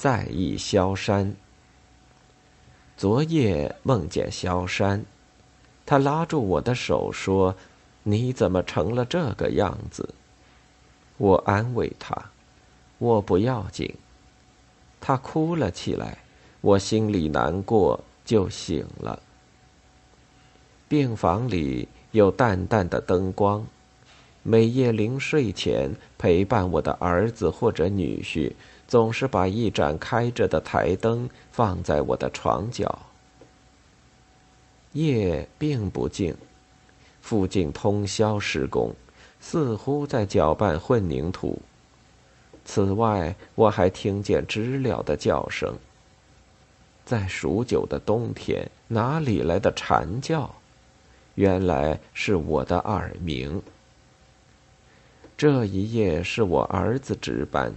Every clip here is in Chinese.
在意萧山。昨夜梦见萧山，他拉住我的手说：“你怎么成了这个样子？”我安慰他：“我不要紧。”他哭了起来，我心里难过，就醒了。病房里有淡淡的灯光。每夜临睡前，陪伴我的儿子或者女婿，总是把一盏开着的台灯放在我的床角。夜并不静，附近通宵施工，似乎在搅拌混凝土。此外，我还听见知了的叫声。在数九的冬天，哪里来的蝉叫？原来是我的耳鸣。这一夜是我儿子值班，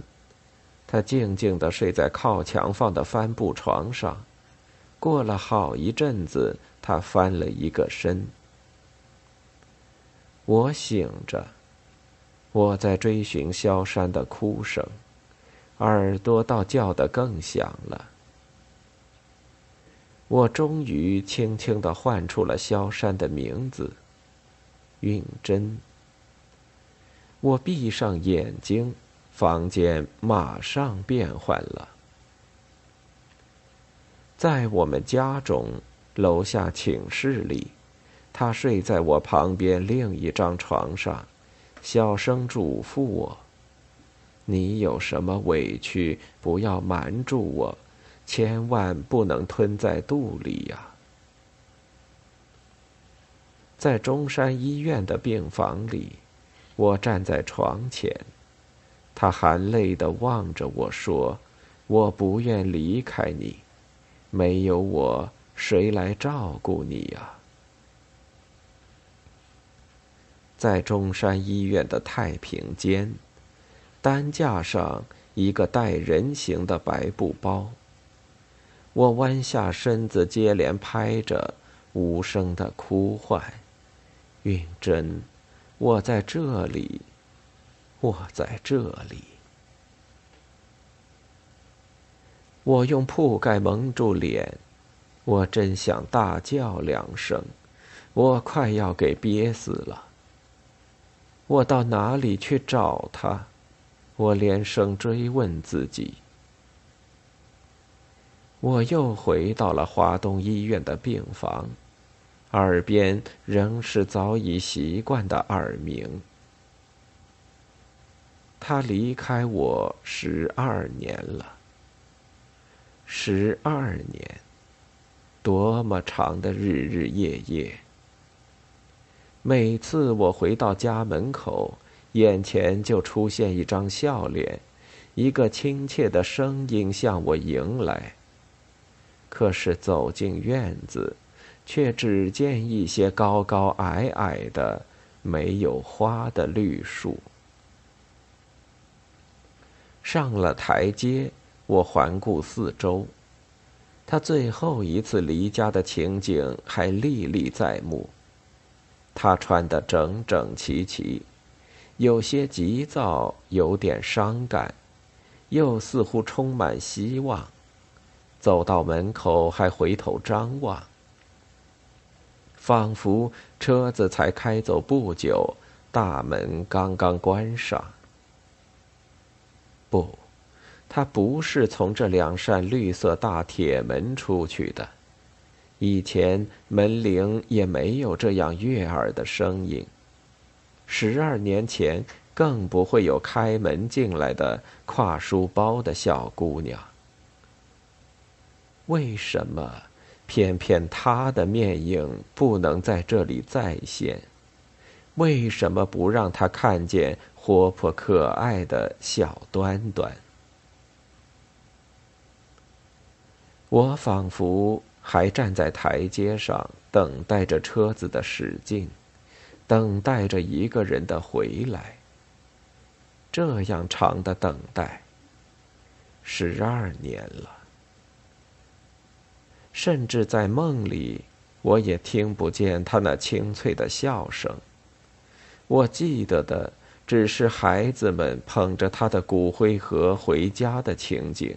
他静静地睡在靠墙放的帆布床上。过了好一阵子，他翻了一个身。我醒着，我在追寻萧山的哭声，耳朵倒叫得更响了。我终于轻轻地唤出了萧山的名字，允真。我闭上眼睛，房间马上变换了。在我们家中，楼下寝室里，他睡在我旁边另一张床上，小声嘱咐我：“你有什么委屈，不要瞒住我，千万不能吞在肚里呀。”在中山医院的病房里。我站在床前，他含泪的望着我说：“我不愿离开你，没有我，谁来照顾你呀？”在中山医院的太平间，担架上一个带人形的白布包。我弯下身子，接连拍着，无声的哭唤：“允真。”我在这里，我在这里。我用铺盖蒙住脸，我真想大叫两声，我快要给憋死了。我到哪里去找他？我连声追问自己。我又回到了华东医院的病房。耳边仍是早已习惯的耳鸣。他离开我十二年了。十二年，多么长的日日夜夜！每次我回到家门口，眼前就出现一张笑脸，一个亲切的声音向我迎来。可是走进院子。却只见一些高高矮矮的、没有花的绿树。上了台阶，我环顾四周，他最后一次离家的情景还历历在目。他穿得整整齐齐，有些急躁，有点伤感，又似乎充满希望。走到门口，还回头张望。仿佛车子才开走不久，大门刚刚关上。不，他不是从这两扇绿色大铁门出去的。以前门铃也没有这样悦耳的声音。十二年前更不会有开门进来的挎书包的小姑娘。为什么？偏偏他的面影不能在这里再现，为什么不让他看见活泼可爱的小端端？我仿佛还站在台阶上，等待着车子的驶进，等待着一个人的回来。这样长的等待，十二年了。甚至在梦里，我也听不见他那清脆的笑声。我记得的只是孩子们捧着他的骨灰盒回家的情景。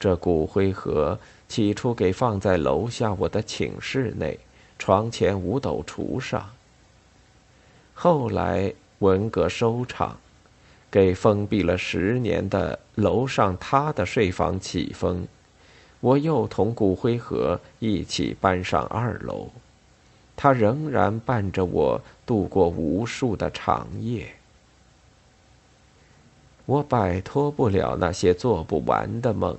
这骨灰盒起初给放在楼下我的寝室内床前五斗橱上，后来文革收场，给封闭了十年的楼上他的睡房起风，我又同骨灰盒一起搬上二楼，他仍然伴着我度过无数的长夜。我摆脱不了那些做不完的梦。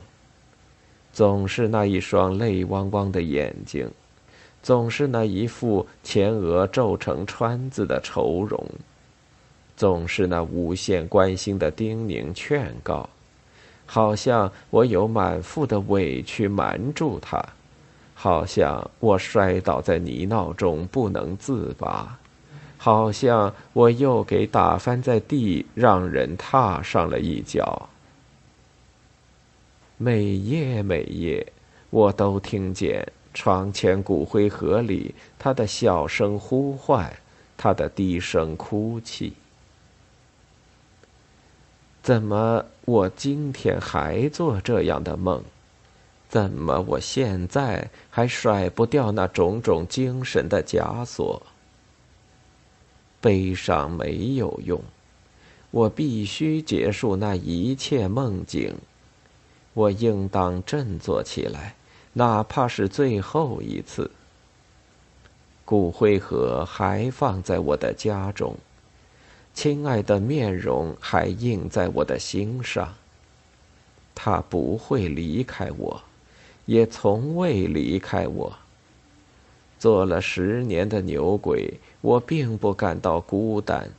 总是那一双泪汪汪的眼睛，总是那一副前额皱成川字的愁容，总是那无限关心的叮咛劝告，好像我有满腹的委屈瞒住他，好像我摔倒在泥淖中不能自拔，好像我又给打翻在地，让人踏上了一脚。每夜每夜，我都听见床前骨灰盒里他的小声呼唤，他的低声哭泣。怎么我今天还做这样的梦？怎么我现在还甩不掉那种种精神的枷锁？悲伤没有用，我必须结束那一切梦境。我应当振作起来，哪怕是最后一次。骨灰盒还放在我的家中，亲爱的面容还印在我的心上。他不会离开我，也从未离开我。做了十年的牛鬼，我并不感到孤单，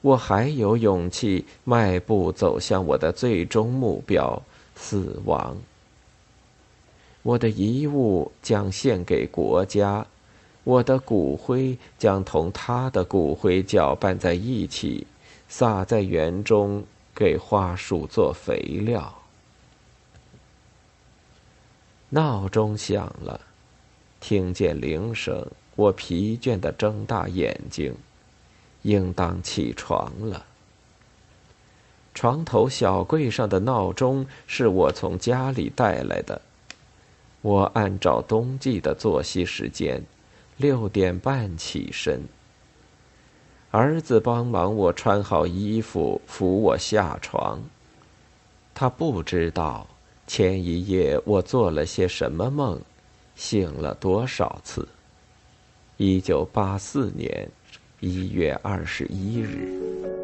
我还有勇气迈步走向我的最终目标。死亡。我的遗物将献给国家，我的骨灰将同他的骨灰搅拌在一起，撒在园中，给花树做肥料。闹钟响了，听见铃声，我疲倦的睁大眼睛，应当起床了。床头小柜上的闹钟是我从家里带来的。我按照冬季的作息时间，六点半起身。儿子帮忙我穿好衣服，扶我下床。他不知道前一夜我做了些什么梦，醒了多少次。一九八四年一月二十一日。